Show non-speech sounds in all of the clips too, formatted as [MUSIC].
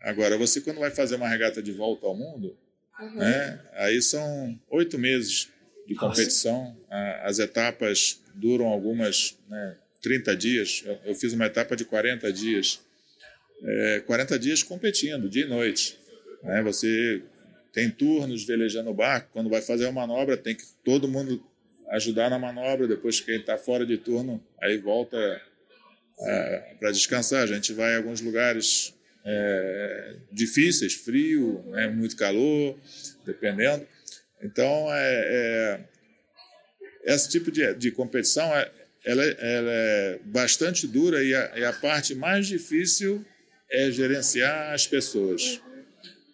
Agora, você quando vai fazer uma regata de volta ao mundo, uhum. né, aí são oito meses de competição. As etapas duram algumas, né, 30 dias. Eu fiz uma etapa de 40 dias. É, 40 dias competindo, dia e noite. Né? Você tem turnos velejando o barco. Quando vai fazer uma manobra, tem que todo mundo ajudar na manobra. Depois, quem está fora de turno, aí volta é, para descansar. A gente vai a alguns lugares é, difíceis, frio, né, muito calor, dependendo. Então, é, é esse tipo de, de competição é, ela, ela, é bastante dura e a, e a, parte mais difícil é gerenciar as pessoas.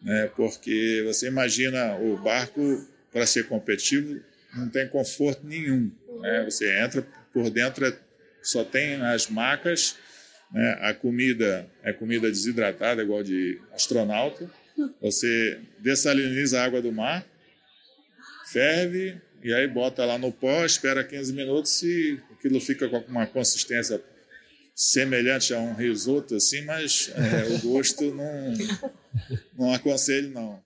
Né, porque você imagina o barco, para ser competitivo, não tem conforto nenhum. Né? Você entra por dentro, é, só tem as macas né? A comida é comida desidratada, igual de astronauta. Você dessaliniza a água do mar, ferve e aí bota lá no pó, espera 15 minutos e aquilo fica com uma consistência semelhante a um risoto assim, mas é, o gosto não, não aconselho não.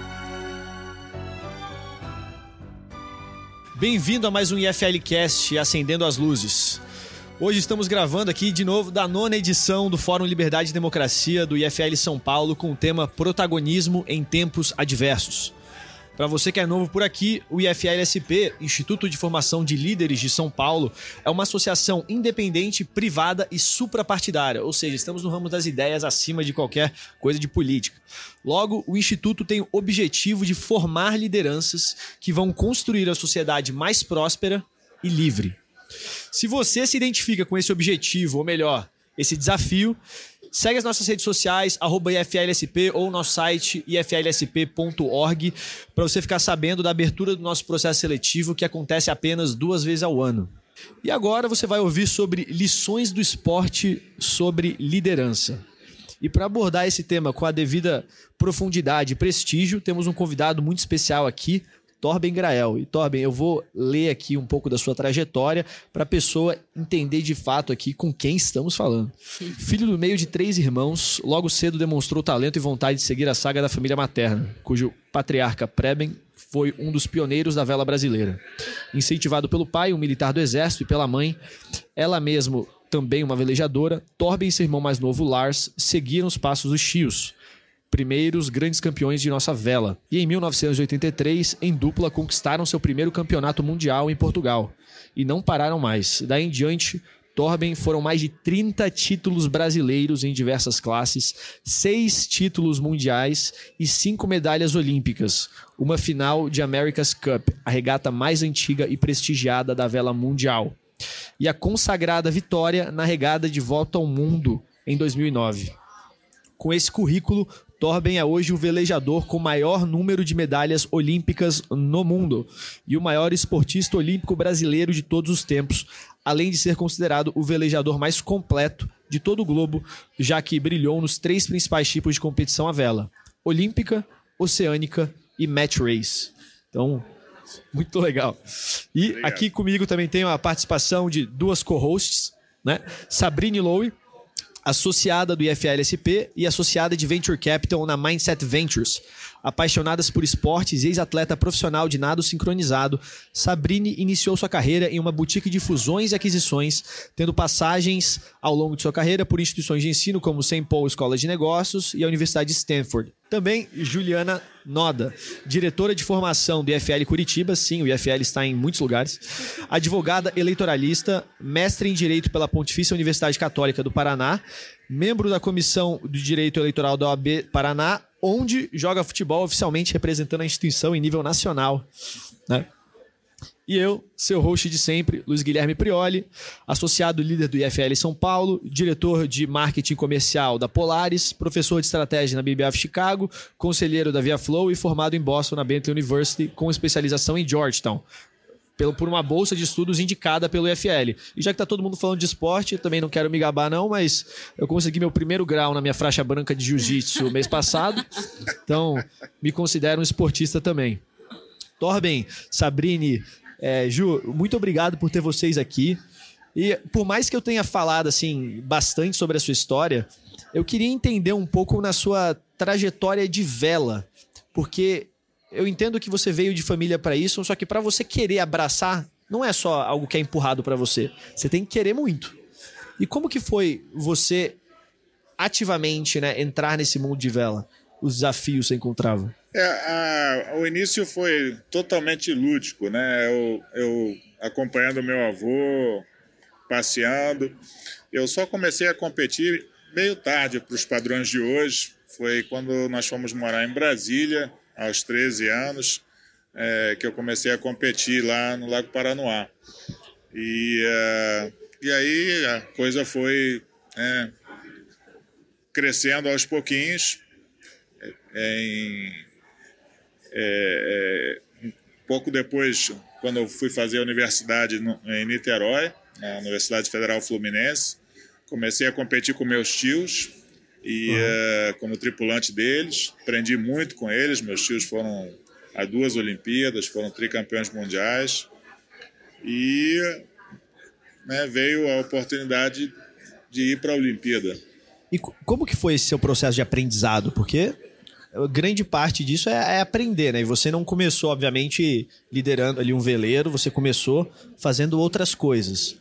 Bem-vindo a mais um IFLcast Acendendo as Luzes. Hoje estamos gravando aqui de novo da nona edição do Fórum Liberdade e Democracia do IFL São Paulo com o tema Protagonismo em Tempos Adversos. Para você que é novo por aqui, o IFLSP, Instituto de Formação de Líderes de São Paulo, é uma associação independente, privada e suprapartidária, ou seja, estamos no ramo das ideias acima de qualquer coisa de política. Logo, o Instituto tem o objetivo de formar lideranças que vão construir a sociedade mais próspera e livre. Se você se identifica com esse objetivo, ou melhor, esse desafio, Segue as nossas redes sociais, IFLSP ou nosso site iflsp.org para você ficar sabendo da abertura do nosso processo seletivo que acontece apenas duas vezes ao ano. E agora você vai ouvir sobre lições do esporte sobre liderança. E para abordar esse tema com a devida profundidade e prestígio, temos um convidado muito especial aqui, Torben Grael. E Torben, eu vou ler aqui um pouco da sua trajetória para a pessoa entender de fato aqui com quem estamos falando. Filho do meio de três irmãos, logo cedo demonstrou talento e vontade de seguir a saga da família materna, cujo patriarca Preben foi um dos pioneiros da vela brasileira. Incentivado pelo pai, um militar do exército, e pela mãe, ela mesmo também uma velejadora, Torben e seu irmão mais novo, Lars, seguiram os passos dos tios primeiros grandes campeões de nossa vela. E em 1983, em dupla, conquistaram seu primeiro campeonato mundial em Portugal. E não pararam mais. Daí em diante, Torben foram mais de 30 títulos brasileiros em diversas classes, seis títulos mundiais e cinco medalhas olímpicas. Uma final de America's Cup, a regata mais antiga e prestigiada da vela mundial. E a consagrada vitória na regada de volta ao mundo em 2009. Com esse currículo, Torben é hoje o velejador com maior número de medalhas olímpicas no mundo e o maior esportista olímpico brasileiro de todos os tempos, além de ser considerado o velejador mais completo de todo o globo, já que brilhou nos três principais tipos de competição à vela: olímpica, oceânica e match race. Então, muito legal. E Obrigado. aqui comigo também tem a participação de duas co-hosts, né? Sabrine Lowe, associada do IFLSP e associada de Venture Capital na Mindset Ventures. Apaixonadas por esportes e ex-atleta profissional de nado sincronizado, Sabrine iniciou sua carreira em uma boutique de fusões e aquisições, tendo passagens ao longo de sua carreira por instituições de ensino como St. Paul Escola de Negócios e a Universidade de Stanford. Também Juliana Noda, diretora de formação do IFL Curitiba, sim, o IFL está em muitos lugares, advogada eleitoralista, mestre em Direito pela Pontifícia Universidade Católica do Paraná, membro da Comissão de Direito Eleitoral da OAB Paraná, onde joga futebol oficialmente representando a instituição em nível nacional. Né? E eu, seu host de sempre, Luiz Guilherme Prioli, associado líder do IFL São Paulo, diretor de marketing comercial da Polaris, professor de estratégia na BBF Chicago, conselheiro da Via Flow e formado em Boston na Bentley University com especialização em Georgetown pelo, por uma bolsa de estudos indicada pelo IFL. E já que tá todo mundo falando de esporte, também não quero me gabar não, mas eu consegui meu primeiro grau na minha faixa branca de jiu-jitsu mês passado. Então, me considero um esportista também. Torben, Sabrine, é, Ju, muito obrigado por ter vocês aqui. E por mais que eu tenha falado assim bastante sobre a sua história, eu queria entender um pouco na sua trajetória de vela, porque eu entendo que você veio de família para isso, só que para você querer abraçar, não é só algo que é empurrado para você. Você tem que querer muito. E como que foi você ativamente, né, entrar nesse mundo de vela? Os desafios você encontrava? É, a, o início foi totalmente lúdico, né? Eu, eu acompanhando meu avô, passeando. Eu só comecei a competir meio tarde para os padrões de hoje. Foi quando nós fomos morar em Brasília, aos 13 anos, é, que eu comecei a competir lá no Lago Paranoá. E, uh, e aí a coisa foi é, crescendo aos pouquinhos. É, em, é, é, pouco depois, quando eu fui fazer a universidade no, em Niterói, na Universidade Federal Fluminense, comecei a competir com meus tios e uhum. uh, como tripulante deles, aprendi muito com eles. Meus tios foram a duas Olimpíadas, foram tricampeões mundiais e né, veio a oportunidade de ir para a Olimpíada. E como que foi esse seu processo de aprendizado? Porque grande parte disso é, é, aprender, né? E você não começou, obviamente, liderando ali um veleiro, você começou fazendo outras coisas.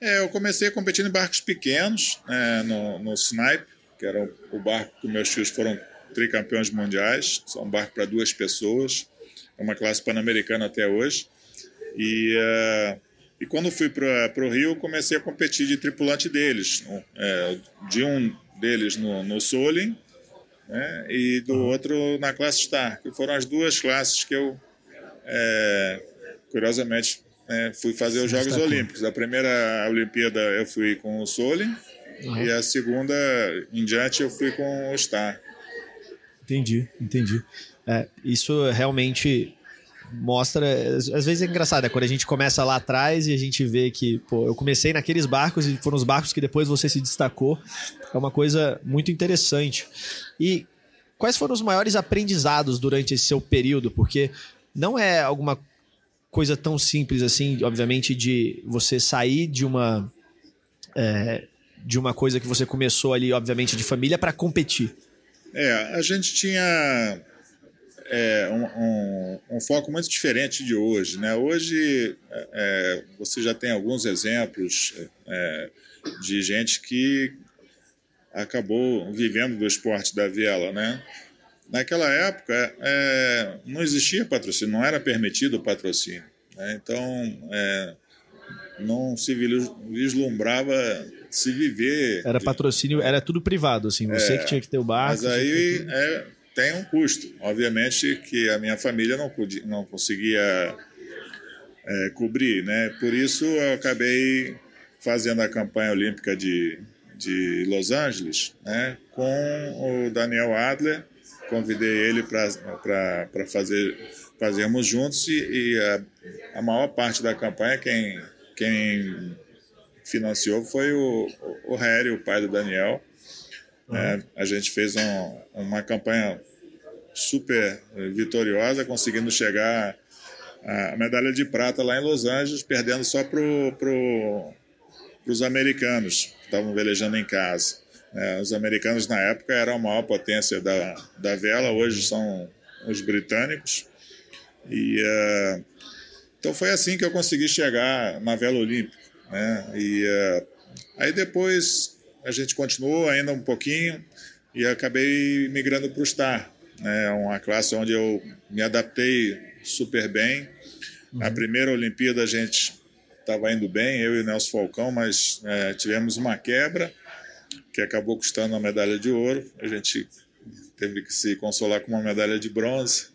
É, eu comecei competindo em barcos pequenos, é, no, no Snipe, que era o barco que meus filhos foram tricampeões mundiais, são um barco para duas pessoas, é uma classe pan-americana até hoje. E, uh, e quando fui para o Rio, comecei a competir de tripulante deles, é, de um deles no, no Solim né, e do outro na classe Star, que foram as duas classes que eu, é, curiosamente, é, fui fazer os Jogos Olímpicos. A primeira Olimpíada eu fui com o Solim, Uhum. E a segunda em diante eu fui com o Star. Entendi, entendi. É, isso realmente mostra. Às vezes é engraçado, é quando a gente começa lá atrás e a gente vê que, pô, eu comecei naqueles barcos e foram os barcos que depois você se destacou. É uma coisa muito interessante. E quais foram os maiores aprendizados durante esse seu período? Porque não é alguma coisa tão simples assim, obviamente, de você sair de uma. É, de uma coisa que você começou ali, obviamente, de família para competir? É, a gente tinha é, um, um, um, foco muito diferente de hoje. Né? Hoje é, você já tem alguns exemplos é, de gente que acabou vivendo do esporte da vela. Né? Naquela época é, não existia patrocínio, não era permitido o patrocínio. Né? Então é, não se vislumbrava se viver. Era patrocínio, era tudo privado, assim, você é, que tinha que ter o barco. Mas aí é, tem um custo. Obviamente que a minha família não, podia, não conseguia é, cobrir, né? Por isso eu acabei fazendo a campanha olímpica de, de Los Angeles, né? Com o Daniel Adler, convidei ele para fazer fazermos juntos e, e a, a maior parte da campanha quem quem financiou foi o, o Harry, o pai do Daniel. Uhum. É, a gente fez um, uma campanha super vitoriosa, conseguindo chegar a medalha de prata lá em Los Angeles, perdendo só para pro, os americanos que estavam velejando em casa. É, os americanos na época eram a maior potência da, da vela, hoje são os britânicos. E, uh, então foi assim que eu consegui chegar na vela olímpica. Né? E uh, aí depois a gente continuou ainda um pouquinho e acabei migrando para o Star, né? uma classe onde eu me adaptei super bem. Uhum. Na primeira Olimpíada a gente estava indo bem, eu e o Nelson Falcão, mas é, tivemos uma quebra que acabou custando a medalha de ouro. A gente teve que se consolar com uma medalha de bronze.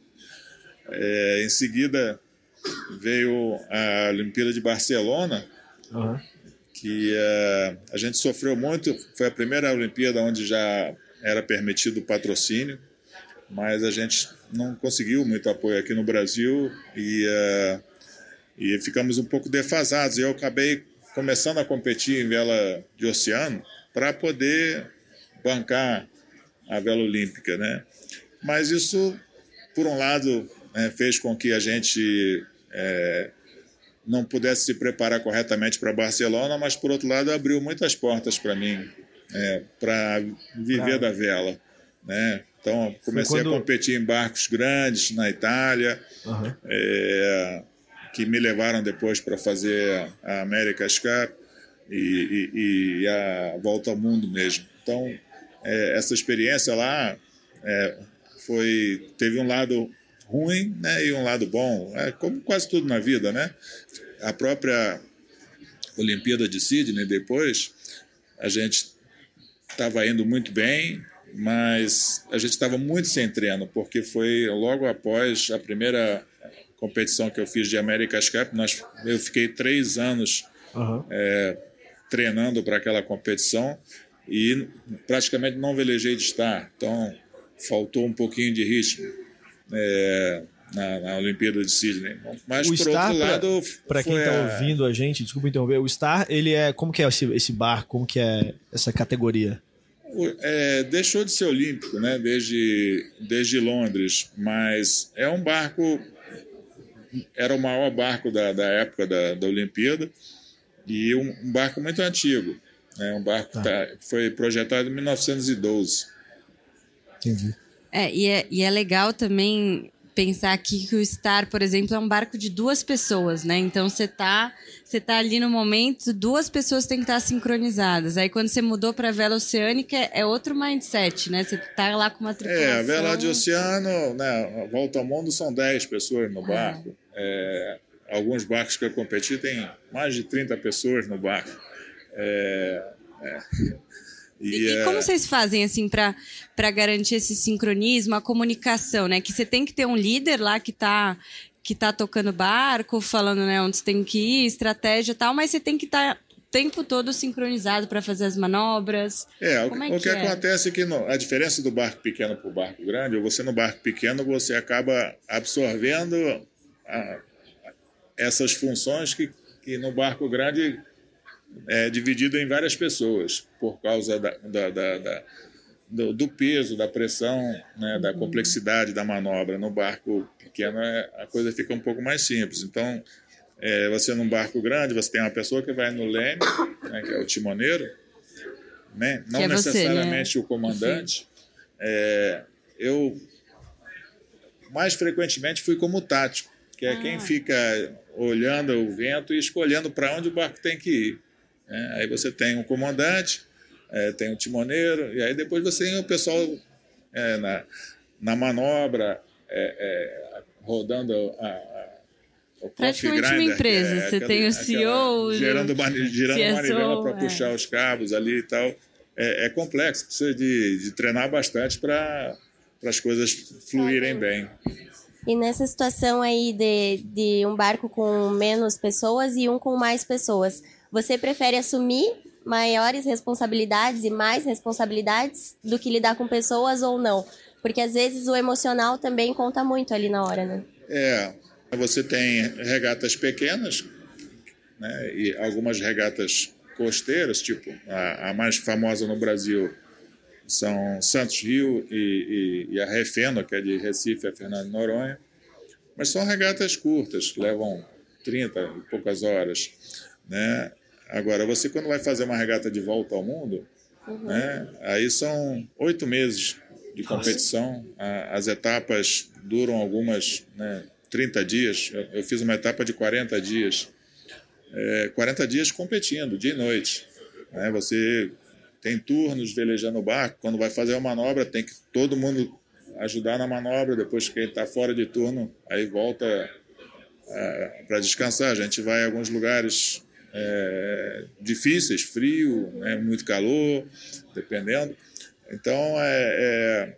É, em seguida, veio a Olimpíada de Barcelona, uhum. que uh, a gente sofreu muito. Foi a primeira Olimpíada onde já era permitido o patrocínio, mas a gente não conseguiu muito apoio aqui no Brasil e, uh, e ficamos um pouco defasados. Eu acabei começando a competir em vela de oceano para poder bancar a vela olímpica, né? Mas isso, por um lado, né, fez com que a gente é, não pudesse se preparar corretamente para Barcelona, mas por outro lado abriu muitas portas para mim é, para viver ah. da vela, né? Então comecei quando... a competir em barcos grandes na Itália, uhum. é, que me levaram depois para fazer a America's Cup e, e, e, a volta ao mundo mesmo. Então é, essa experiência lá é, foi teve um lado ruim né, e um lado bom, é, como quase tudo na vida, né? A própria Olimpíada de Sydney depois, a gente estava indo muito bem, mas a gente estava muito sem treino, porque foi logo após a primeira competição que eu fiz de America's Cup, nós, eu fiquei três anos uhum. é, treinando para aquela competição e praticamente não velejei de estar, então faltou um pouquinho de ritmo é, na, na, Olimpíada de Sydney. Mas o por Star, outro lado, para quem está a... ouvindo a gente, desculpa interromper, o Star ele é como que é esse, esse bar, como que é essa categoria? É, deixou de ser olímpico, né? Desde desde Londres, mas é um barco era o maior barco da, da época da, da Olimpíada e um, um barco muito antigo. É um barco tá. tá, foi projetado em 1912. Entendi. É e, é, e é legal também pensar aqui que o Star, por exemplo, é um barco de duas pessoas, né? Então você tá, você tá ali no momento, duas pessoas têm que estar sincronizadas. Aí quando você mudou para vela oceânica é outro mindset, né? Você tá lá com uma tripulação. É, a vela de oceano, né, volta ao mundo são 10 pessoas no barco. É. É, alguns barcos que eu competi tem mais de 30 pessoas no barco. É, é. E, e, e, como vocês fazem assim para garantir esse sincronismo, a comunicação, né? Que você tem que ter um líder lá que está que tá tocando barco, falando né, onde você tem que ir, estratégia e tal, mas você tem que estar tá o tempo todo sincronizado para fazer as manobras. É, o, é o que, que é? acontece é que no, a diferença do barco pequeno para o barco grande, você no barco pequeno você acaba absorvendo a, essas funções que, que no barco grande é dividido em várias pessoas por causa da, da, da, da do, do, peso, da pressão, né, da uhum. complexidade da manobra. No barco pequeno é, a coisa fica um pouco mais simples. Então, é, você num barco grande, você tem uma pessoa que vai no leme, né, que é o timoneiro, né, não é necessariamente você, né? o comandante. É, eu mais frequentemente fui como tático, que é ah. quem fica olhando o vento e escolhendo para onde o barco tem que ir. Né? Aí você tem um comandante, é, tem um timoneiro, e aí depois você tem o pessoal é, na, na manobra, é, é rodando a, a o Praticamente grinder, uma empresa. É, você aquela, tem o CEO, gerando, girando CSO, manivela para puxar os cabos ali e tal. É, complexo, precisa de, de treinar bastante para as coisas fluírem bem. E nessa situação aí de, de um barco com menos pessoas e um com mais pessoas, você prefere assumir maiores responsabilidades e mais responsabilidades do que lidar com pessoas ou não? Porque às vezes o emocional também conta muito ali na hora, né? É, você tem regatas pequenas, né, e algumas regatas costeiras, tipo a, a, mais famosa no Brasil são Santos Rio e, e, e a Refeno, que é de Recife a Fernando Noronha, mas são regatas curtas, que levam 30 e poucas horas. Né? Agora, você quando vai fazer uma regata de volta ao mundo, uhum. né, aí são oito meses de competição. As etapas duram algumas, né, 30 dias. Eu fiz uma etapa de 40 dias. É, 40 dias competindo, dia e noite. Né? Você tem turnos velejando o barco. Quando vai fazer uma manobra, tem que todo mundo ajudar na manobra. Depois que quem está fora de turno, aí volta é, para descansar. A gente vai a alguns lugares é, difíceis, frio, né, muito calor, dependendo. Então, é,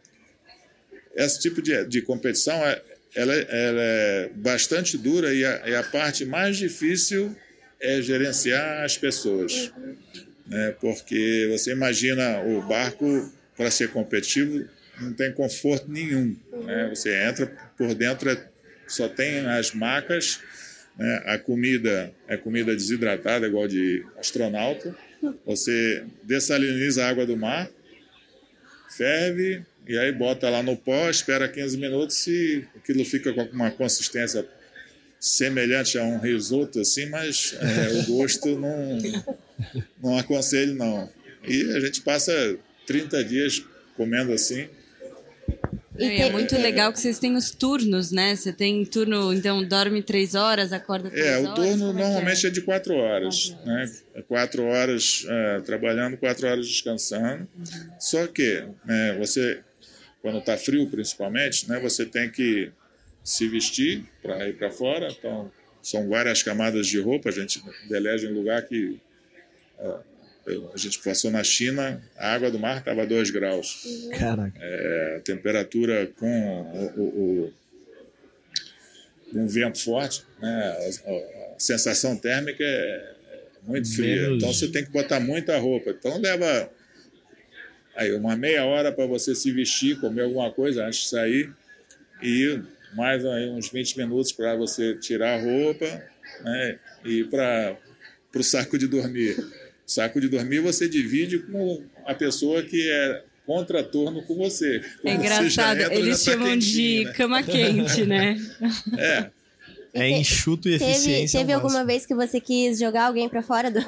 é, esse tipo de, de competição é, ela, ela é bastante dura e a, e a, parte mais difícil é gerenciar as pessoas. Né? Porque você imagina o barco, para ser competitivo, não tem conforto nenhum. Né? Você entra por dentro, é, só tem as macas, né? a comida é comida desidratada, igual de astronauta. Você dessaliniza a água do mar, ferve, e aí bota lá no pó, espera 15 minutos e aquilo fica com uma consistência semelhante a um risoto, assim, mas é, o gosto não, não aconselho, não. E a gente passa 30 dias comendo assim, e é muito legal que vocês têm os turnos, né? Você tem turno, então dorme três horas, acorda três horas. É, o turno é normalmente é? é? de quatro horas, quatro né? Quatro horas é, trabalhando, quatro horas descansando. Uhum. Só que né, você, quando está frio principalmente, né? Você tem que se vestir para ir para fora. Então, são várias camadas de roupa. A gente deleja em lugar que a gente passou na China, a água do mar estava 2 graus. Caraca. É, a temperatura com o, o, o, um vento forte, né? a, a sensação térmica é muito fria. Menos... Então você tem que botar muita roupa. Então leva aí uma meia hora para você se vestir, comer alguma coisa antes de sair e mais aí uns 20 minutos para você tirar a roupa né? e para o saco de dormir. Saco de dormir você divide com a pessoa que é contraturno com você. é engraçado, entra, eles tá chamam de né? cama quente, né? [LAUGHS] é. É enxuto e teve, eficiência. Teve alguma vez que você quis jogar alguém para fora [LAUGHS] do.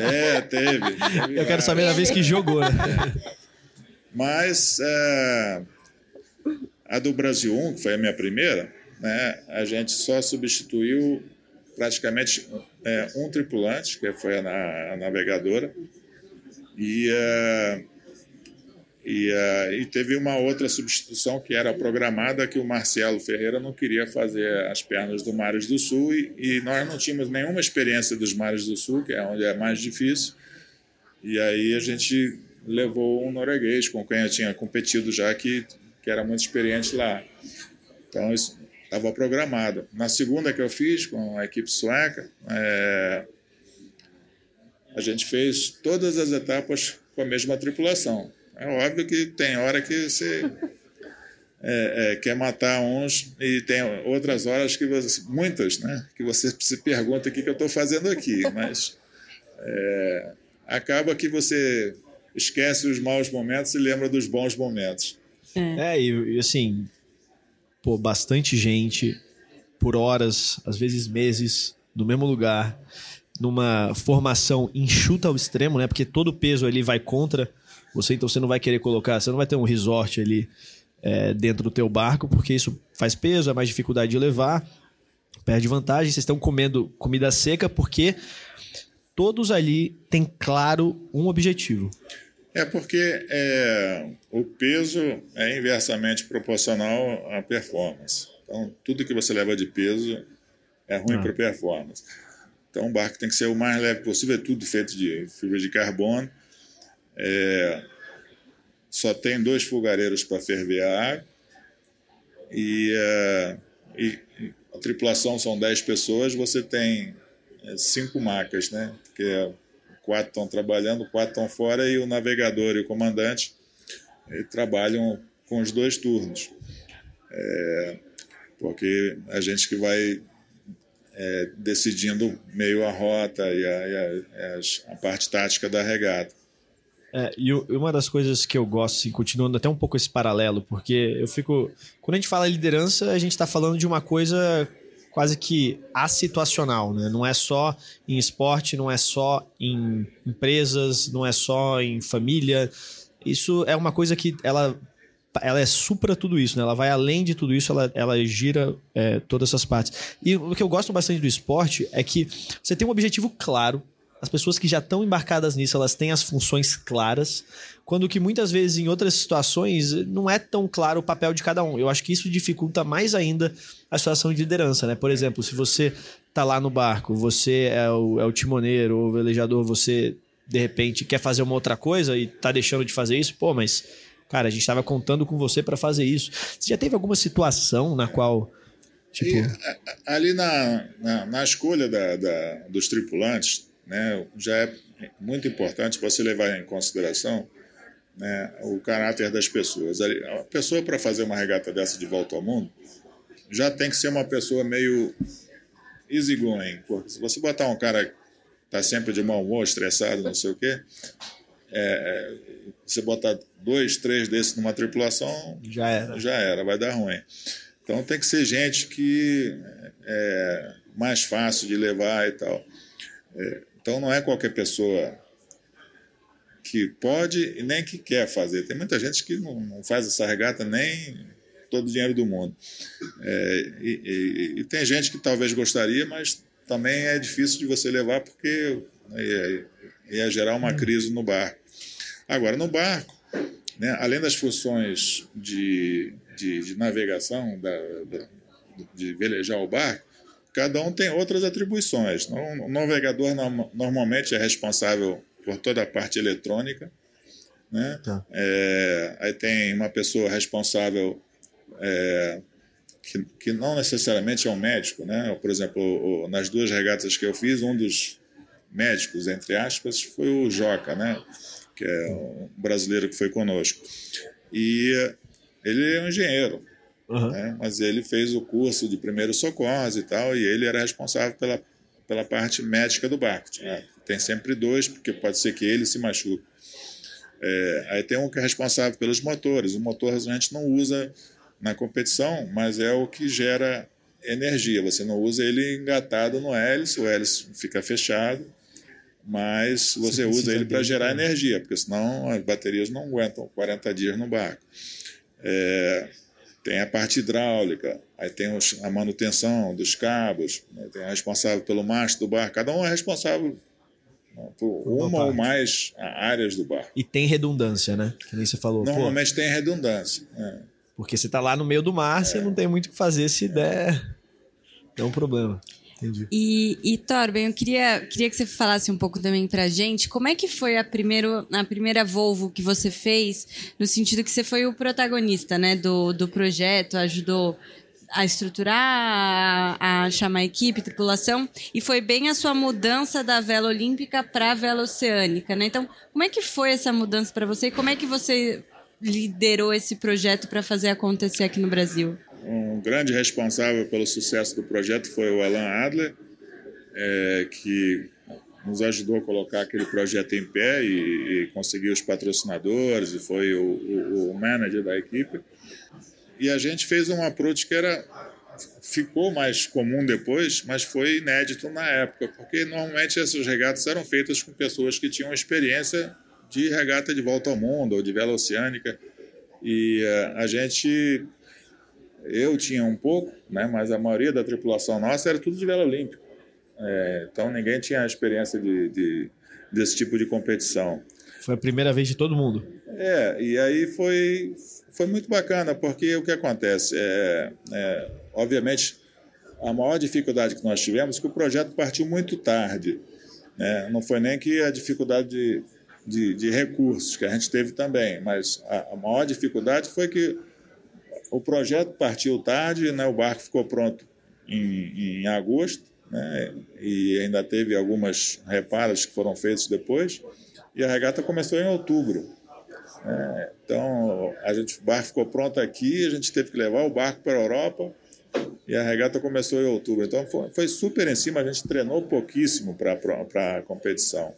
é, teve. teve [LAUGHS] Eu quero saber a vez que jogou, né? Mas é, a do Brasil 1, que foi a minha primeira, né, a gente só substituiu praticamente é, um tripulante, que foi a, a navegadora, e, uh, e, uh, e, teve uma outra substituição que era programada, que o Marcelo Ferreira não queria fazer as pernas do Mares do Sul, e, e nós não tínhamos nenhuma experiência dos Mares do Sul, que é onde é mais difícil, e aí a gente levou um norueguês com quem eu tinha competido já, que, que era muito experiente lá. Então, isso, estava programado. Na segunda que eu fiz com a equipe sueca, é, a gente fez todas as etapas com a mesma tripulação. É óbvio que tem hora que você é, é, quer matar uns e tem outras horas que você, muitas, né, que você se pergunta o que, que eu estou fazendo aqui, [LAUGHS] mas é, acaba que você esquece os maus momentos e lembra dos bons momentos. É, é e, e assim, pô, bastante gente por horas, às vezes meses, no mesmo lugar, numa formação enxuta ao extremo, né? Porque todo o peso ali vai contra você, então você não vai querer colocar, você não vai ter um resort ali é, dentro do teu barco, porque isso faz peso, é mais dificuldade de levar, perde vantagem. Vocês estão comendo comida seca porque todos ali têm claro um objetivo. É porque é, o peso é inversamente proporcional à performance. Então, tudo que você leva de peso é ruim ah. para performance. Então, o barco tem que ser o mais leve possível, é tudo feito de fibra de carbono. É, só tem dois fogareiros para ferver a água. E, é, e, a tripulação são 10 pessoas, você tem é, cinco macas, né? Que é quatro estão trabalhando, quatro estão fora e o navegador e o comandante trabalham com os dois turnos. É, porque a gente que vai é, decidindo meio a rota e a, e a, a parte tática da regata. É, e uma das coisas que eu gosto, assim, continuando até um pouco esse paralelo, porque eu fico. Quando a gente fala liderança, a gente está falando de uma coisa quase que assituacional, né? Não é só em esporte, não é só em empresas, não é só em família. Isso é uma coisa que ela ela é supra tudo isso, né? Ela vai além de tudo isso, ela, ela gira é, todas essas partes. E o que eu gosto bastante do esporte é que você tem um objetivo claro, as pessoas que já estão embarcadas nisso, elas têm as funções claras, quando que muitas vezes em outras situações não é tão claro o papel de cada um. Eu acho que isso dificulta mais ainda a situação de liderança, né? Por exemplo, se você tá lá no barco, você é o, é o timoneiro ou o velejador, você de repente quer fazer uma outra coisa e tá deixando de fazer isso, pô, mas cara, a gente estava contando com você para fazer isso. Você já teve alguma situação na qual. Tipo... E, ali na, na, na escolha da, da, dos tripulantes, né, já é muito importante você levar em consideração né, o caráter das pessoas. A pessoa, para fazer uma regata dessa de volta ao mundo, já tem que ser uma pessoa meio easygoing. Porque se você botar um cara que está sempre de mau humor, estressado, não sei o quê, é, você botar dois, três desses numa tripulação, já era. já era, vai dar ruim. Então tem que ser gente que é mais fácil de levar e tal. É, então não é qualquer pessoa que pode e nem que quer fazer. Tem muita gente que não, faz essa regata nem todo o dinheiro do mundo. É, e, e, e, tem gente que talvez gostaria, mas também é difícil de você levar porque ia, ia gerar uma crise no barco. Agora, no barco, né, além das funções de, de, de navegação, da, da, de velejar o barco, cada um tem outras atribuições. O navegador normalmente é responsável por toda a parte eletrônica. Né? Tá. É, aí tem uma pessoa responsável é, que, que, não necessariamente é um médico. Né? Por exemplo, nas duas regatas que eu fiz, um dos médicos, entre aspas, foi o Joca, né? que é um brasileiro que foi conosco. E ele é um engenheiro, uhum. né? mas ele fez o curso de primeiros socorros e tal, e ele era responsável pela, pela parte médica do barco. Né? Tem sempre dois, porque pode ser que ele se machuque. É, aí tem um que é responsável pelos motores. O motor a gente não usa na competição, mas é o que gera energia. Você não usa ele engatado no hélice, o hélice fica fechado, mas você usa ele para gerar energia, porque senão as baterias não aguentam 40 dias no barco. É, tem a parte hidráulica, aí tem a manutenção dos cabos, né, tem a responsável pelo mastro do barco. Cada um é responsável por uma ou mais áreas do barco. E tem redundância, né? Que nem você falou. Normalmente Pô, tem redundância. É. Porque você está lá no meio do mar, é. você não tem muito o que fazer se der. É um problema. Entendi. E, e Torben, eu queria, queria que você falasse um pouco também pra gente como é que foi a, primeiro, a primeira Volvo que você fez, no sentido que você foi o protagonista né, do, do projeto, ajudou a estruturar, a, a chamar a equipe, tripulação, e foi bem a sua mudança da vela olímpica para a vela oceânica, né? Então, como é que foi essa mudança para você e como é que você liderou esse projeto para fazer acontecer aqui no Brasil? Um grande responsável pelo sucesso do projeto foi o Alan Adler, é, que nos ajudou a colocar aquele projeto em pé e, e conseguir os patrocinadores e foi o, o, o manager da equipe. E a gente fez um approach que era ficou mais comum depois, mas foi inédito na época, porque normalmente essas regatas eram feitas com pessoas que tinham experiência de regata de volta ao mundo ou de vela oceânica. E uh, a gente, eu tinha um pouco, né, mas a maioria da tripulação nossa era tudo de vela olímpica. É, então ninguém tinha a experiência de, de, desse tipo de competição. Foi a primeira vez de todo mundo. É, e aí foi, foi muito bacana, porque o que acontece? É, é, obviamente, a maior dificuldade que nós tivemos é que o projeto partiu muito tarde. Né? Não foi nem que a dificuldade de, de, de recursos, que a gente teve também, mas a, a, maior dificuldade foi que o projeto partiu tarde, né? o barco ficou pronto em, em agosto, né? e ainda teve algumas reparos que foram feitos depois, e a regata começou em outubro. É, então, a gente, o barco ficou pronto aqui, a gente teve que levar o barco para a Europa e a regata começou em outubro. Então, foi, foi super em cima, a gente treinou pouquíssimo para a competição.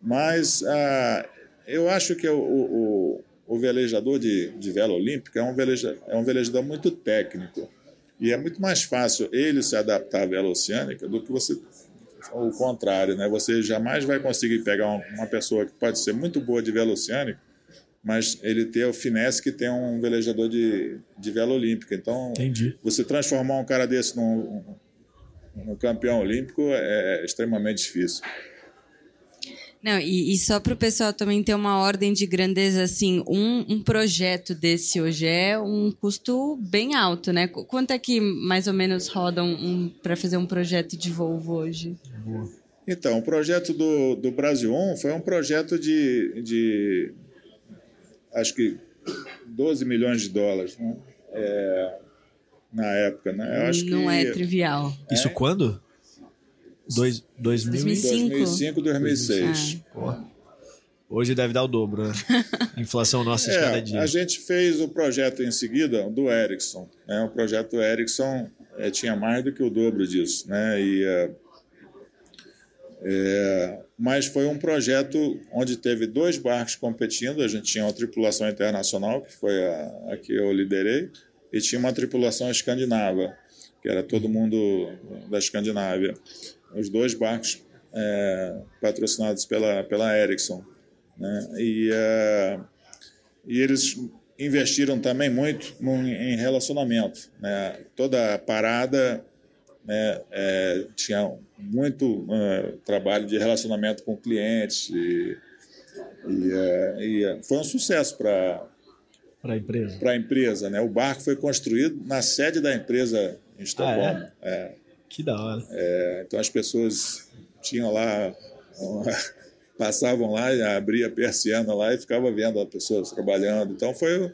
Mas ah, eu acho que o, o, o velejador de, de, vela olímpica é um, veleja, é um velejador muito técnico. E é muito mais fácil ele se adaptar à vela oceânica do que você o contrário, né? Você jamais vai conseguir pegar uma pessoa que pode ser muito boa de vela oceânica mas ele tem o finesse que tem um velejador de, de vela olímpica. Então, Entendi. você transformar um cara desse num, num campeão olímpico é, é extremamente difícil. Não, e, e só para o pessoal também ter uma ordem de grandeza, assim, um, um projeto desse hoje é um custo bem alto, né? Quanto é que mais ou menos rodam um, para fazer um projeto de Volvo hoje? Então, o projeto do, do Brasil 1 foi um projeto de, de acho que 12 milhões de dólares né? é, na época. Né? Eu acho Não que, é trivial. Isso quando? Dois, 2005. 2005, 2006. Ah. Hoje deve dar o dobro, né? [LAUGHS] Inflação nossa de é, cada dia. A gente fez o projeto em seguida do Ericsson. Né? O projeto Ericsson é, tinha mais do que o dobro disso. Né? E, é, é, mas foi um projeto onde teve dois barcos competindo. A gente tinha uma tripulação internacional, que foi a, a que eu liderei, e tinha uma tripulação escandinava, que era todo mundo da Escandinávia. Os dois barcos é, patrocinados pela, pela Ericsson. Né? E, uh, e eles investiram também muito em relacionamento. Né? Toda parada né, é, tinha muito uh, trabalho de relacionamento com clientes e, e, uh, e foi um sucesso para para a empresa. Para a empresa, né? O barco foi construído na sede da empresa em Estocolmo. Ah, é? É. Que da hora. É, então as pessoas tinham lá [LAUGHS] passavam lá abria a persiana lá e ficava vendo as pessoas trabalhando. Então foi,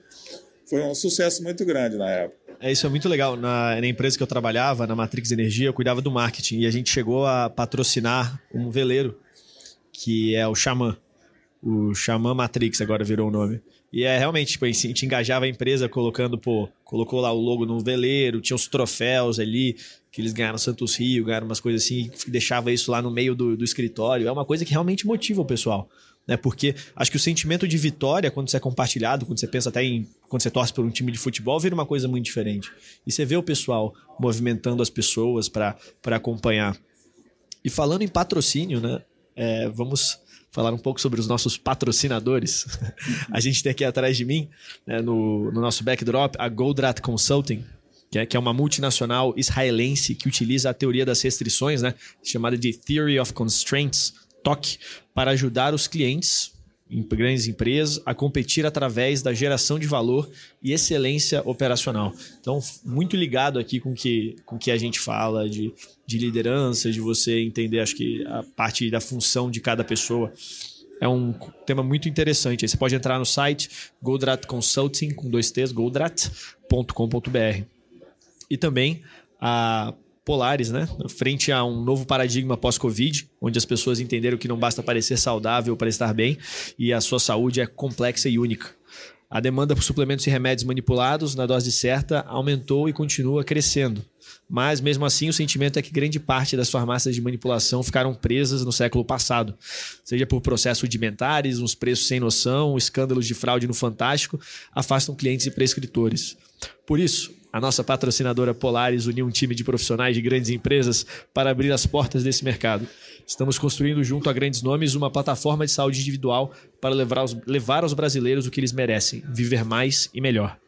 foi um sucesso muito grande na época. É, isso é muito legal. Na, na, empresa que eu trabalhava, na Matrix Energia, eu cuidava do marketing e a gente chegou a patrocinar um veleiro que é o Xamã. O Xamã Matrix agora virou o nome. E é realmente, tipo, a gente engajava a empresa colocando, pô, colocou lá o logo no veleiro, tinha os troféus ali, que eles ganharam Santos Rio, ganharam umas coisas assim, deixava isso lá no meio do, do escritório. É uma coisa que realmente motiva o pessoal. Né? Porque acho que o sentimento de vitória, quando isso é compartilhado, quando você pensa até em. quando você torce por um time de futebol, vira uma coisa muito diferente. E você vê o pessoal movimentando as pessoas para acompanhar. E falando em patrocínio, né? É, vamos falar um pouco sobre os nossos patrocinadores. [LAUGHS] a gente tem aqui atrás de mim, né, no, no nosso backdrop, a Goldrat Consulting, que é, que é uma multinacional israelense que utiliza a teoria das restrições, né, chamada de Theory of Constraints, TOC, para ajudar os clientes em grandes empresas a competir através da geração de valor e excelência operacional. Então, muito ligado aqui com que, o com que a gente fala de, de liderança, de você entender, acho que a parte da função de cada pessoa. É um tema muito interessante. Aí você pode entrar no site Goldrat Consulting, com dois T's, goldrat.com.br. E também a Polares, né? Frente a um novo paradigma pós-Covid, onde as pessoas entenderam que não basta parecer saudável para estar bem e a sua saúde é complexa e única. A demanda por suplementos e remédios manipulados na dose certa aumentou e continua crescendo. Mas, mesmo assim, o sentimento é que grande parte das farmácias de manipulação ficaram presas no século passado. Seja por processo rudimentares, uns preços sem noção, escândalos de fraude no Fantástico, afastam clientes e prescritores. Por isso, a nossa patrocinadora Polaris uniu um time de profissionais de grandes empresas para abrir as portas desse mercado. Estamos construindo, junto a grandes nomes, uma plataforma de saúde individual para levar aos, levar aos brasileiros o que eles merecem: viver mais e melhor.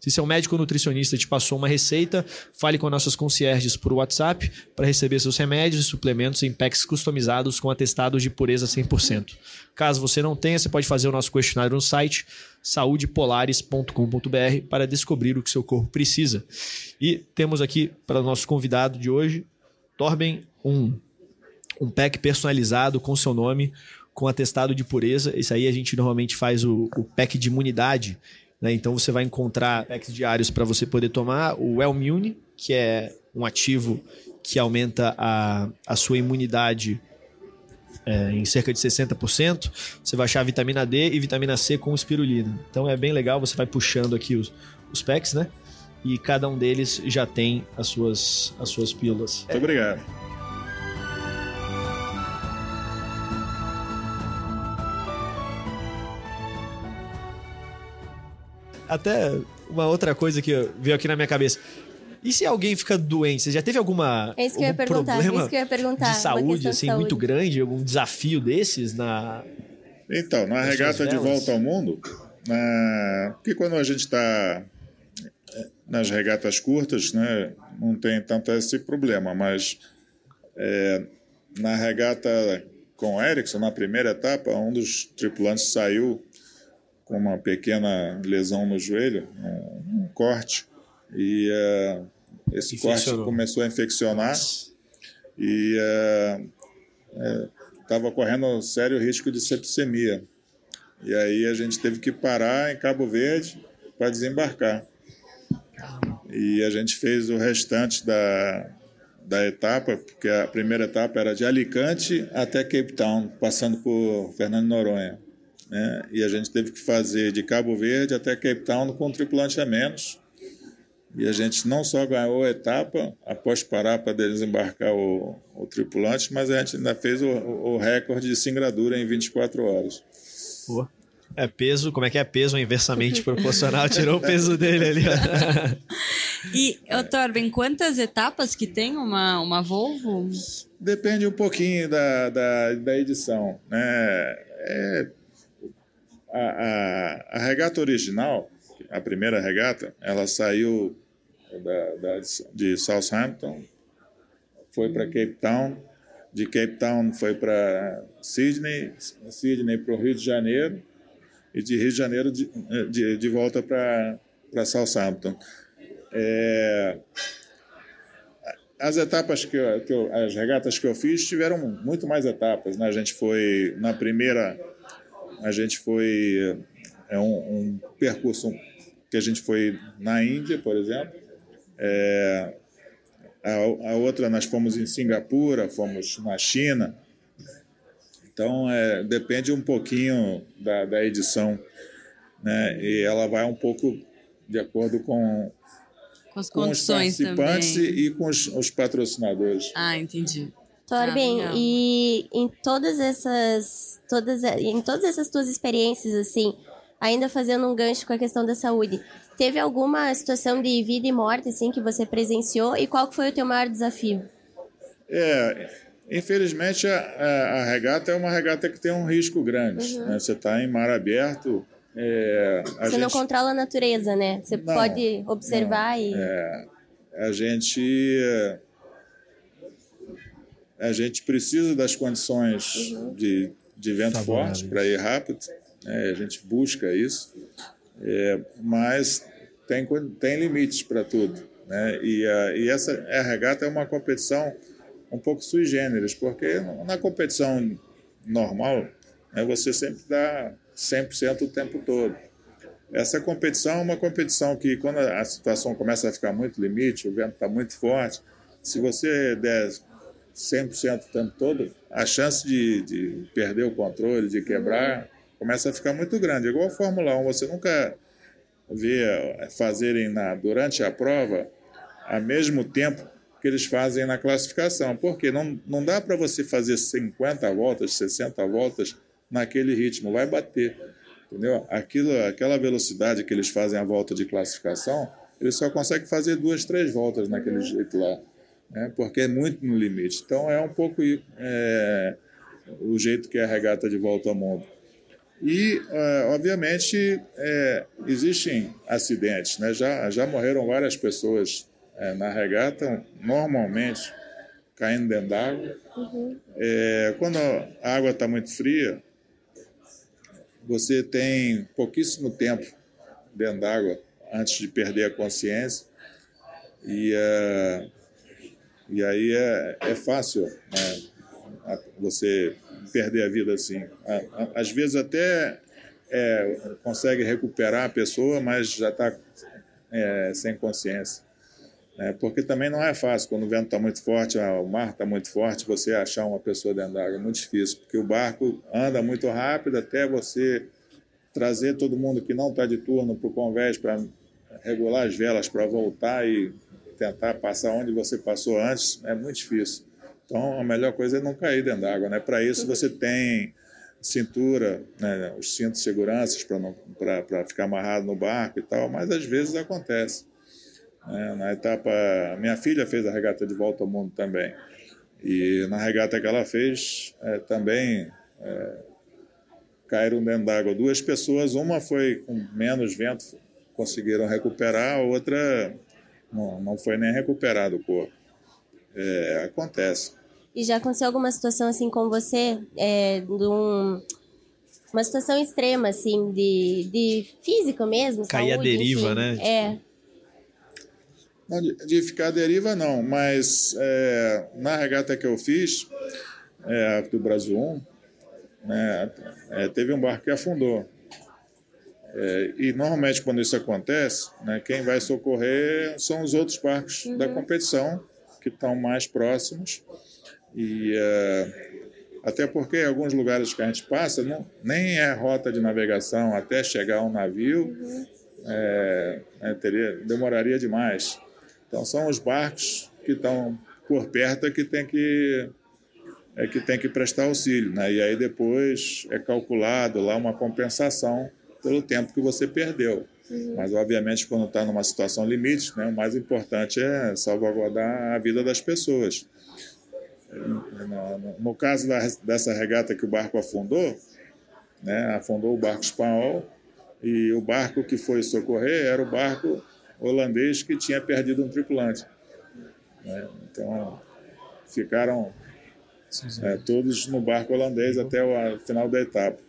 Se seu médico ou nutricionista te passou uma receita, fale com nossas concierges por WhatsApp para receber seus remédios e suplementos em packs customizados com atestados de pureza 100%. Caso você não tenha, você pode fazer o nosso questionário no site saudepolares.com.br para descobrir o que seu corpo precisa. E temos aqui para o nosso convidado de hoje, Torben, um, um pack personalizado com seu nome, com atestado de pureza. Isso aí a gente normalmente faz o, o pack de imunidade. Né? Então você vai encontrar packs diários para você poder tomar o Elmune, que é um ativo que aumenta a, a sua imunidade é, em cerca de 60%. Você vai achar vitamina D e vitamina C com espirulina. Então é bem legal, você vai puxando aqui os, os packs, né? E cada um deles já tem as suas, as suas pílulas. Muito obrigado. Até uma outra coisa que veio aqui na minha cabeça. E se alguém fica doente? Você já teve alguma é isso que eu ia perguntar, problema isso que eu ia perguntar, de saúde assim de saúde. muito grande, algum desafio desses na Então, na regata de volta ao mundo, na... porque quando a gente está nas regatas curtas, né, não tem tanto esse problema, mas é, na regata com o Ericsson, na primeira etapa, um dos tripulantes saiu com uma pequena lesão no joelho, um, um corte, e uh, esse corte começou a infeccionar e estava uh, uh, correndo sério risco de septicemia. E aí a gente teve que parar em Cabo Verde para desembarcar. E a gente fez o restante da, da etapa, porque a primeira etapa era de Alicante até Cape Town, passando por Fernando Noronha. Né? E a gente teve que fazer de Cabo Verde até Cape Town com um tripulante a menos. E a gente não só ganhou a etapa após parar para desembarcar o, o, tripulante, mas a gente ainda fez o, o recorde de singradura em 24 horas. Pô. É peso, como é que é peso inversamente proporcional? [LAUGHS] Tirou o peso dele ali. e, ô Torben, quantas etapas que tem uma, uma Volvo? Depende um pouquinho da, da, da edição. Né? É, a, a, a regata original, a primeira regata, ela saiu da, da de Southampton, foi para Cape Town, de Cape Town foi para Sydney, Sydney para o Rio de Janeiro, e de Rio de Janeiro de, de, de volta para Southampton. É, as etapas que, eu, que eu, as regatas que eu fiz tiveram muito mais etapas, né? A gente foi na primeira, a gente foi é um, um percurso que a gente foi na Índia, por exemplo. É, a, a outra nós fomos em Singapura, fomos na China, então, é, depende um pouquinho da, da edição, né? E ela vai um pouco de acordo com, com, as com os participantes também. e com os, os, patrocinadores. Ah, entendi. Torben, ah, e em todas essas, todas, em todas essas tuas experiências, assim, ainda fazendo um gancho com a questão da saúde, teve alguma situação de vida e morte, assim, que você presenciou e qual foi o teu maior desafio? É, Infelizmente, a, a, a, regata é uma regata que tem um risco grande. Uhum. Né? Você está em mar aberto. É, Você gente... não controla a natureza, né? Você não, pode observar não, e. É, a gente. A gente precisa das condições uhum. de, de vento forte para ir rápido. Né? A gente busca isso. É, mas tem, tem limites para tudo. Né? E, a, e essa a regata é uma competição um pouco sui generis, porque na competição normal né, você sempre dá 100% o tempo todo. Essa competição é uma competição que, quando a situação começa a ficar muito limite, o vento está muito forte, se você der 100% o tempo todo, a chance de, de, perder o controle, de quebrar, começa a ficar muito grande. Igual a Fórmula 1, você nunca vê fazerem na, durante a prova, a mesmo tempo, que eles fazem na classificação. Porque não, não dá para você fazer 50 voltas, 60 voltas naquele ritmo, vai bater. Entendeu? Aquilo, aquela velocidade que eles fazem a volta de classificação, eles só conseguem fazer duas, três voltas naquele jeito lá, né? porque é muito no limite. Então é um pouco é, o jeito que é a regata de volta ao mundo. E, é, obviamente, é, existem acidentes. Né? Já, já morreram várias pessoas é, na regata, normalmente caindo dentro d'água. Uhum. É, quando a água está muito fria, você tem pouquíssimo tempo dentro d'água antes de perder a consciência. E, é, e aí é, é fácil né, você perder a vida assim. Às vezes até é, consegue recuperar a pessoa, mas já está é, sem consciência. Né? Porque também não é fácil, quando o vento está muito forte, o mar está muito forte, você achar uma pessoa dentro da água é muito difícil, porque o barco anda muito rápido até você trazer todo mundo que não está de turno para o convés para regular as velas para voltar e tentar passar onde você passou antes, é muito difícil. Então, a melhor coisa é não cair dentro d'água. Né? Para isso, você tem cintura, né? os cintos de segurança para ficar amarrado no barco e tal, mas às vezes acontece. Né? Na etapa, minha filha fez a regata de volta ao mundo também. E na regata que ela fez, é, também é, caíram dentro d'água duas pessoas. Uma foi com menos vento, conseguiram recuperar, a outra não, não foi nem recuperado o corpo. É, acontece. E já aconteceu alguma situação assim com você, é, de um, uma situação extrema, assim, de, de físico mesmo? Cair saúde, a deriva, enfim. né? É. Não, de, de ficar à deriva, não, mas é, na regata que eu fiz, é, do Brasil 1, né, é, teve um barco que afundou. É, e normalmente quando isso acontece, né, quem vai socorrer são os outros barcos uhum. da competição que estão mais próximos. E é, até porque em alguns lugares que a gente passa não, nem é rota de navegação até chegar um navio, é, é, teria, demoraria demais. Então são os barcos que estão por perto que tem que é que tem que prestar auxílio, né? E aí depois é calculado lá uma compensação pelo tempo que você perdeu. Uhum. Mas obviamente quando está numa situação limite, né, o mais importante é salvaguardar a vida das pessoas. No, no caso da, dessa regata que o barco afundou, né, afundou o barco espanhol e o barco que foi socorrer era o barco holandês que tinha perdido um tripulante. Né? Então ficaram é, todos no barco holandês até o final da etapa.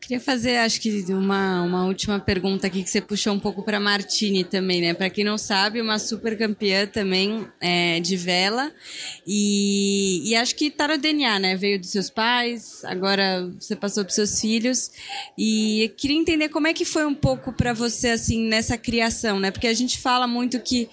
Queria fazer, acho que, uma, uma última pergunta aqui que você puxou um pouco para Martini também, né? Para quem não sabe, uma super campeã também é, de vela. E, e acho que está no DNA, né? Veio dos seus pais, agora você passou para seus filhos. E queria entender como é que foi um pouco para você, assim, nessa criação, né? Porque a gente fala muito que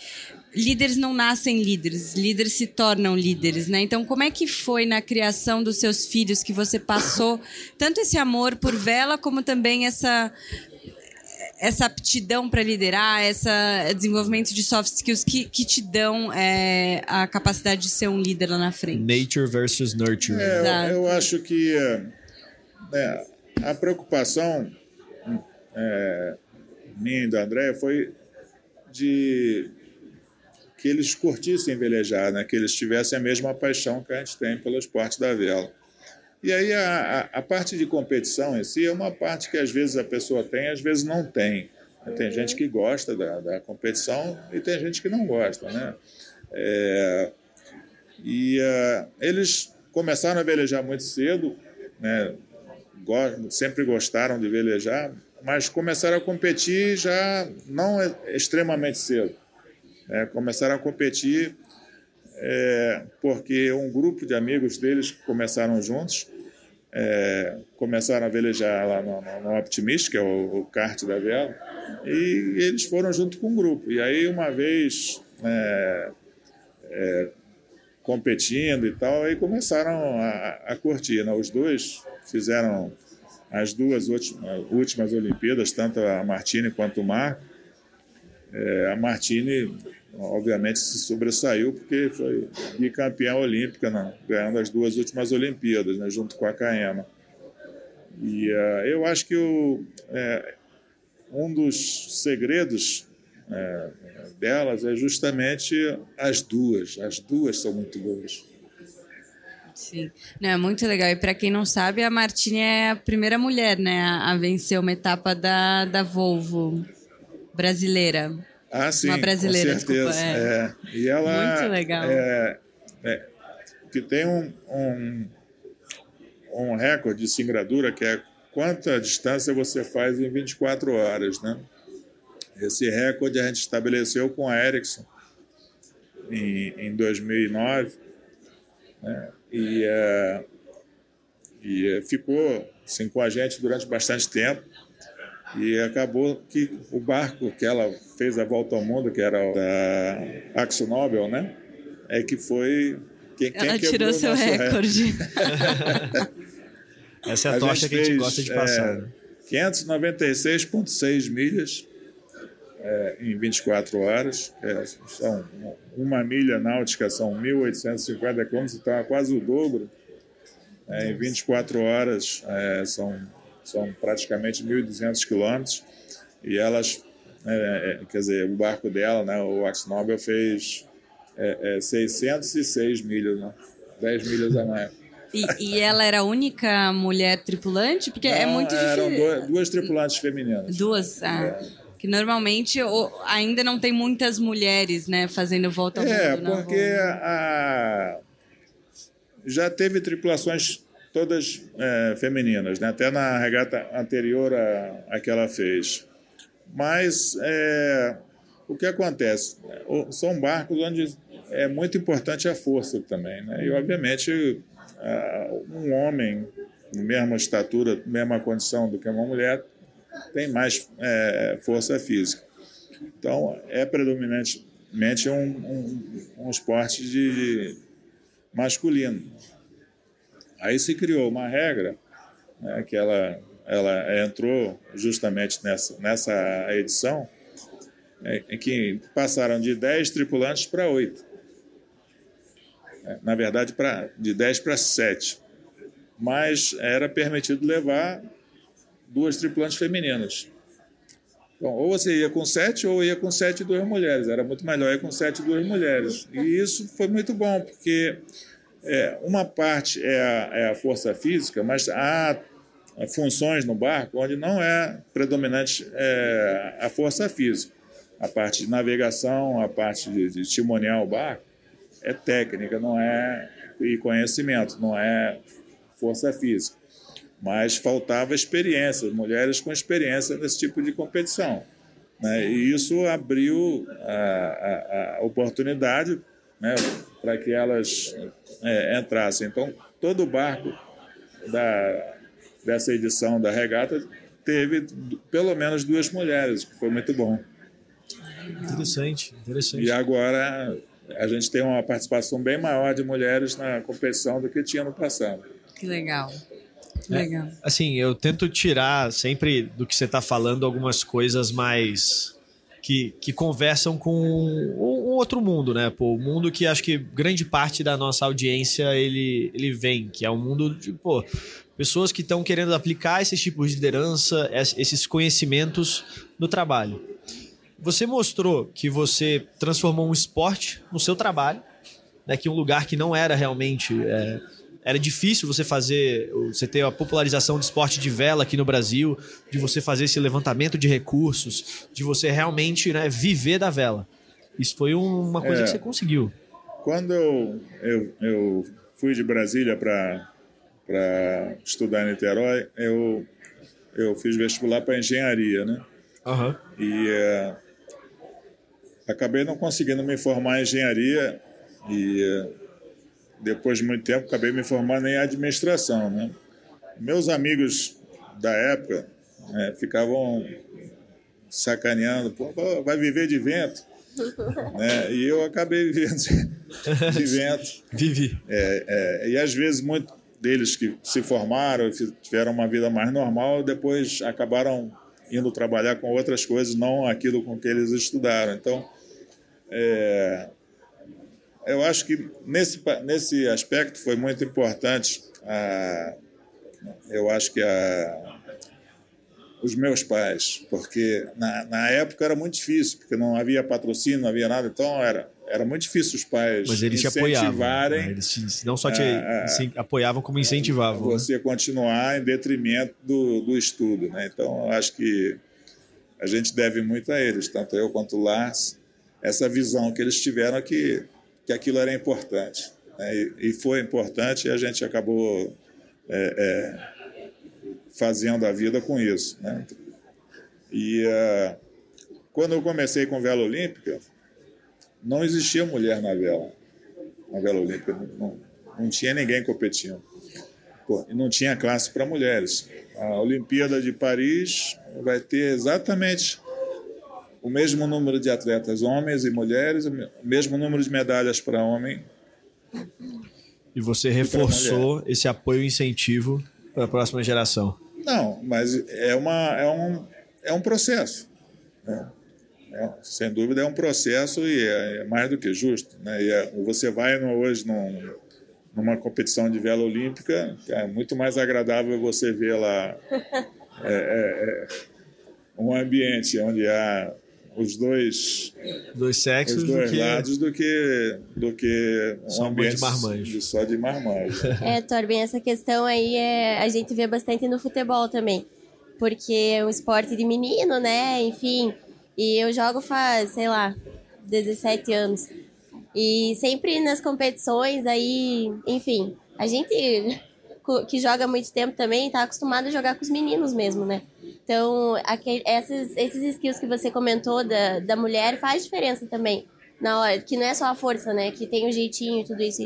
líderes não nascem líderes, líderes se tornam líderes, né? Então, como é que foi na criação dos seus filhos que você passou [LAUGHS] tanto esse amor por vela como também essa essa aptidão para liderar, esse desenvolvimento de soft skills que, que te dão é, a capacidade de ser um líder lá na frente? Nature versus nurture. É, eu, eu, acho que é, a preocupação é, minha e do André foi de que eles curtissem velejar, né? que eles tivessem a mesma paixão que a gente tem pelo esporte da vela. E aí a, a, a, parte de competição em si é uma parte que às vezes a pessoa tem, às vezes não tem. Tem gente que gosta da, da competição e tem gente que não gosta, né? É, e uh, eles começaram a velejar muito cedo, né? Sempre gostaram de velejar, mas começaram a competir já não extremamente cedo é, começaram a competir é, porque um grupo de amigos deles começaram juntos, é, começaram a velejar lá no, no, no Optimist, que é o, o kart da vela, e eles foram junto com o grupo. E aí, uma vez é, é, competindo e tal, aí começaram a, a curtir. Né? Os dois fizeram as duas últimas, últimas Olimpíadas, tanto a Martini quanto o Marco. É, a Martini obviamente se sobressaiu porque foi bicampeã olímpica, né? ganhando as duas últimas Olimpíadas, né? junto com a Caema. E uh, eu acho que o, é, um dos segredos é, delas é justamente as duas. As duas são muito boas. Sim, não, é muito legal. E para quem não sabe, a Martini é a primeira mulher né, a vencer uma etapa da, da Volvo brasileira. Ah, sim. Uma brasileira, com certeza. desculpa. É. é. E ela. Muito legal. É, é, que tem um, um, um recorde de singradura que é quanta distância você faz em 24 horas, né? Esse recorde a gente estabeleceu com a Ericsson em, em 2009 né? e, é, e ficou assim, com a gente durante bastante tempo. E acabou que o barco que ela fez a volta ao mundo, que era da Axo Nobel, né? É que foi quem, quem ela tirou seu recorde. [LAUGHS] Essa é a, a tocha que a gente gosta de passar. É, 596,6 milhas é, em 24 horas. É, são uma milha náutica, são 1.850 quilômetros, então é quase o dobro. É, em 24 horas é, são são praticamente 1.200 quilômetros, e elas, é, é, quer dizer, o barco dela, né, o Axe Nobel, fez é, é, 606 milhas, né, 10 milhas a mais. E, e, ela era a única mulher tripulante? Porque é Não, é muito eram difícil. Duas, duas tripulantes femininas. Duas? Ah. É. Que normalmente ainda não tem muitas mulheres né, fazendo volta ao é, mundo. É, porque a, já teve tripulações todas é, femininas, né? até na regata anterior à, que ela fez. Mas é, o que acontece? São barcos onde é muito importante a força também. Né? E, obviamente, um homem mesma estatura, mesma condição do que uma mulher, tem mais é, força física. Então, é predominantemente um, um, um esporte de masculino. Aí se criou uma regra, né, que ela, ela entrou justamente nessa, nessa edição, é, que passaram de 10 tripulantes para 8. É, na verdade, pra, de 10 para 7. Mas era permitido levar duas tripulantes femininas. Bom, ou você ia com sete ou ia com sete e duas mulheres. Era muito melhor ir com sete e duas mulheres. E isso foi muito bom, porque é, uma parte é a, é a, força física, mas há funções no barco onde não é predominante é, a força física. A parte de navegação, a parte de, de timonear o barco é técnica, não é e conhecimento, não é força física mas faltava experiência, mulheres com experiência nesse tipo de competição. Né? E isso abriu a, a, a oportunidade né, para que elas é, entrassem. Então, todo o barco da, dessa edição da regata teve pelo menos duas mulheres, que foi muito bom. Interessante, interessante. E agora a gente tem uma participação bem maior de mulheres na competição do que tinha no passado. Que legal. É, Legal. É, assim, eu tento tirar sempre do que você está falando algumas coisas mais que, que conversam com outro mundo, né? Pô, o mundo que acho que grande parte da nossa audiência ele, ele vem, que é um mundo de, pô, pessoas que estão querendo aplicar esses tipos de liderança, esses conhecimentos no trabalho. Você mostrou que você transformou um esporte no seu trabalho, né, que um lugar que não era realmente é, era difícil você fazer, você ter a popularização do esporte de vela aqui no Brasil, de você fazer esse levantamento de recursos, de você realmente né, viver da vela. Isso foi uma coisa é, que você conseguiu. Quando eu, eu, eu fui de Brasília para estudar em Niterói, eu, eu fiz vestibular para engenharia, né? Uhum. E é, acabei não conseguindo me formar em engenharia e é, depois de muito tempo, acabei me formando em administração. Né? Meus amigos da época né, ficavam sacaneando, Pô, vai viver de vento. [LAUGHS] né? E eu acabei vivendo de [LAUGHS] vento. Vivi. É, é, e às vezes muitos deles que se formaram, tiveram uma vida mais normal, depois acabaram indo trabalhar com outras coisas, não aquilo com que eles estudaram. Então, é, eu acho que nesse, nesse aspecto foi muito importante. A, eu acho que a, os meus pais, porque na, na época era muito difícil, porque não havia patrocínio, não havia nada, então era, era muito difícil os pais Mas eles incentivarem. Te apoiavam, né? Eles não só te a, apoiavam, como incentivavam. Né? Você né? continuar em detrimento do, do estudo. Né? Então, acho que a gente deve muito a eles, tanto eu quanto o Lars, essa visão que eles tiveram que que aquilo era importante. Né? E, e, foi importante e a gente acabou é, é, fazendo a vida com isso. Né? E uh, quando eu comecei com vela olímpica, não existia mulher na vela, na vela olímpica, não, não tinha ninguém competindo. Pô, e não tinha classe para mulheres. A Olimpíada de Paris vai ter exatamente o mesmo número de atletas homens e mulheres, o mesmo número de medalhas para homem. E você reforçou esse apoio e incentivo para a próxima geração. Não, mas é, uma, é, um, é um processo. Né? É, sem dúvida é um processo e é, é mais do que justo. Né? É, você vai no, hoje num, numa competição de vela olímpica, é muito mais agradável você ver lá [LAUGHS] é, é, um ambiente onde há os dois dois sexos os dois do que... lados do que do que um só ambiente de marmanjo. só de marmanjo. [LAUGHS] É, Torben, essa questão aí é, a gente vê bastante no futebol também, porque é um esporte de menino, né? Enfim, e eu jogo faz, sei lá, 17 anos. E sempre nas competições aí, enfim, a gente [LAUGHS] que joga muito tempo também tá acostumado a jogar com os meninos mesmo, né? Então, aquele, esses, esses skills que você comentou da, da mulher faz diferença também. Na hora, que não é só a força, né? Que tem o jeitinho e tudo isso.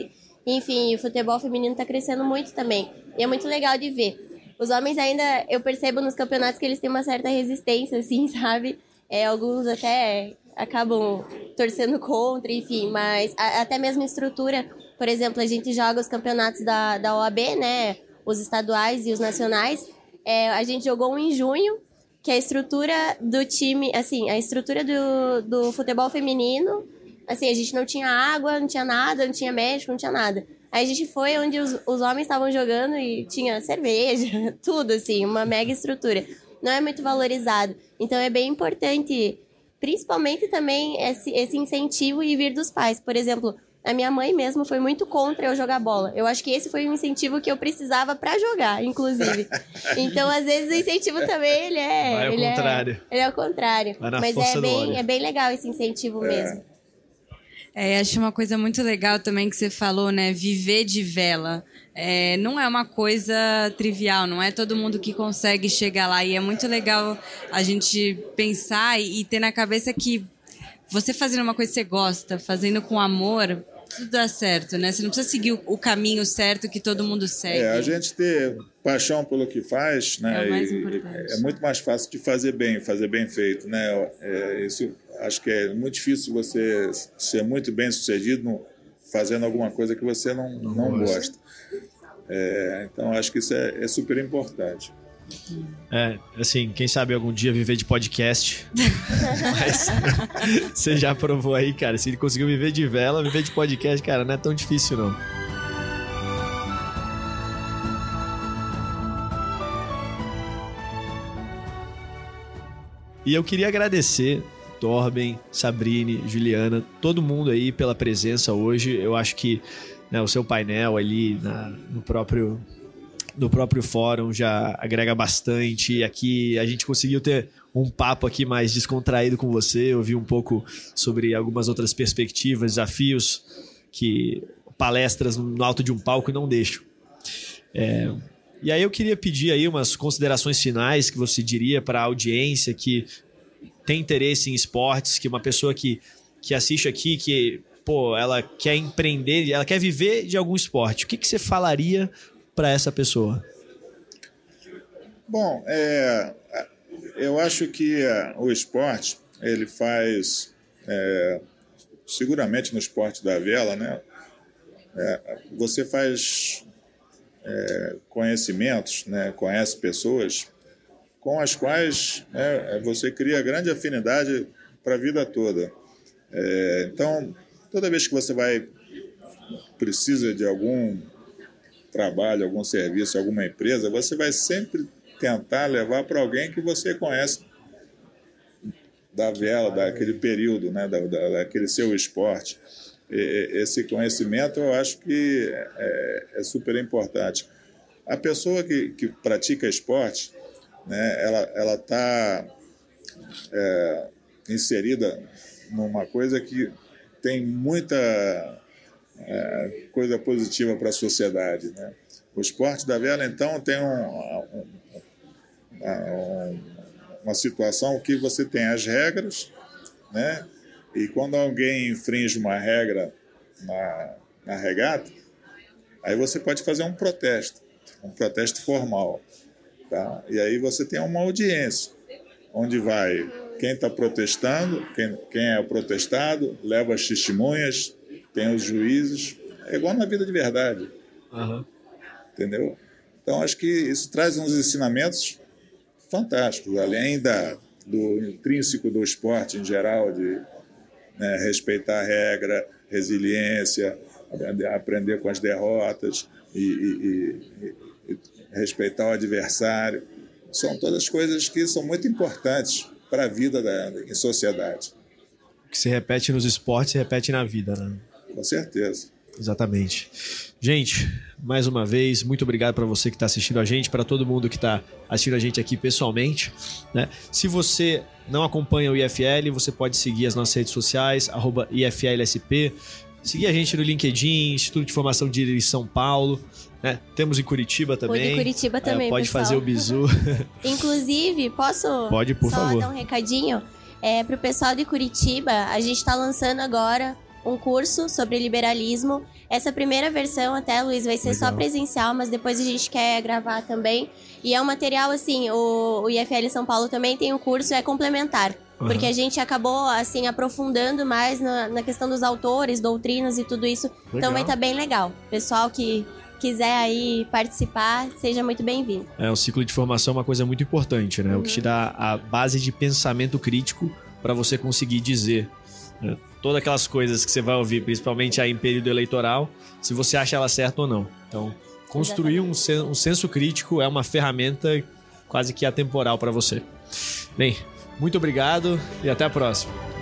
Enfim, o futebol feminino está crescendo muito também. E é muito legal de ver. Os homens ainda, eu percebo nos campeonatos que eles têm uma certa resistência, [LAUGHS] assim, sabe? É, alguns até acabam torcendo contra, enfim, mas a, até mesmo estrutura. Por exemplo, a gente joga os campeonatos da, da OAB, né? Os estaduais e os nacionais. É, a gente jogou um em junho, que a estrutura do time, assim, a estrutura do, do futebol feminino, assim, a gente não tinha água, não tinha nada, não tinha médico, não tinha nada. Aí a gente foi onde os, os homens estavam jogando e tinha cerveja, [LAUGHS] tudo, assim, uma mega estrutura. Não é muito valorizado. Então é bem importante Principalmente também esse, esse incentivo e vir dos pais. Por exemplo, a minha mãe mesmo foi muito contra eu jogar bola. Eu acho que esse foi um incentivo que eu precisava para jogar, inclusive. [LAUGHS] Então, às vezes, o incentivo também, ele é... Vai ao ele é contrário. É, ele é ao contrário. Mas é bem, é bem legal esse incentivo é. mesmo. É, acho uma coisa muito legal também que você falou, né? Viver de vela. É, não é uma coisa trivial, não é todo mundo que consegue chegar lá. E é muito legal a gente pensar e, e ter na cabeça que você fazendo uma coisa que você gosta, fazendo com amor, tudo dá certo, né? Você não precisa seguir o, caminho certo que todo mundo segue. É, a gente ter paixão pelo que faz, né? É, mais importante. é muito mais fácil de fazer bem, fazer bem feito, né? É, isso acho que é muito difícil você ser muito bem sucedido fazendo alguma coisa que você não, não, não gosta. É, então, acho que isso é, é, super importante. É, assim, quem sabe algum dia viver de podcast. [LAUGHS] Mas [LAUGHS] você já provou aí, cara. Se ele conseguiu viver de vela, viver de podcast, cara, não é tão difícil, não. E eu queria agradecer Torben, Sabrine, Juliana, todo mundo aí pela presença hoje. Eu acho que né, o seu painel ali na, no próprio no próprio fórum já agrega bastante. Aqui a gente conseguiu ter um papo aqui mais descontraído com você, ouvir um pouco sobre algumas outras perspectivas, desafios que palestras no alto de um palco não deixam. É, e aí eu queria pedir aí umas considerações finais que você diria para a audiência que tem interesse em esportes, que uma pessoa que, que assiste aqui, que pô, ela quer empreender, ela quer viver de algum esporte, o que, que você falaria para essa pessoa? Bom, é, eu acho que é, o esporte ele faz é, seguramente no esporte da vela, né? É, você faz é, conhecimentos, né? Conhece pessoas com as quais né, você cria grande afinidade para a vida toda. É, então, toda vez que você vai precisa de algum trabalho, algum serviço, alguma empresa, você vai sempre tentar levar para alguém que você conhece da vela, daquele período, né, da, da, daquele seu esporte. E, esse conhecimento eu acho que é, é super importante. A pessoa que, que pratica esporte, né, ela está é, inserida numa coisa que tem muita coisa positiva para a sociedade. Né? O esporte da vela, então, tem um, um, um, uma situação que você tem as regras, né? e quando alguém infringe uma regra na, na regata, aí você pode fazer um protesto, um protesto formal. Tá? E aí você tem uma audiência, onde vai quem está protestando, quem, quem é o protestado, leva as testemunhas, tem os juízes. É igual na vida de verdade. Uhum. Entendeu? Então, acho que isso traz uns ensinamentos fantásticos, além da, do intrínseco do esporte em geral, de né, respeitar a regra, resiliência, aprender com as derrotas e, e, e, respeitar o adversário. São todas coisas que são muito importantes para a vida da, em sociedade. O que se repete nos esportes se repete na vida, né? Com certeza. Exatamente. Gente, mais uma vez, muito obrigado para você que está assistindo a gente, para todo mundo que está assistindo a gente aqui pessoalmente. Né? Se você não acompanha o IFL, você pode seguir as nossas redes sociais, IFLSP. Seguir a gente no LinkedIn, Instituto de Formação de São Paulo. Né? Temos em Curitiba também. De Curitiba também, é, Pode pessoal. fazer o bizu. [LAUGHS] Inclusive, posso pode, por só favor. dar um recadinho? É, para o pessoal de Curitiba, a gente está lançando agora um curso sobre liberalismo. Essa primeira versão, até, Luiz, vai ser Legal. só presencial, mas depois a gente quer gravar também. E é um material, assim, o, o IFL São Paulo também tem um curso, é complementar. Uhum. Porque a gente acabou, assim, aprofundando mais na, na questão dos autores, doutrinas e tudo isso. Legal. Então vai estar tá bem legal. Pessoal que quiser aí participar, seja muito bem-vindo. É, um ciclo de formação é uma coisa muito importante, né? Uhum. O que te dá a base de pensamento crítico para você conseguir dizer né? Todas aquelas coisas que você vai ouvir, principalmente aí em período eleitoral, se você acha ela certa ou não. Então, construir um, um senso crítico é uma ferramenta quase que atemporal para você. Bem, muito obrigado e até a próxima.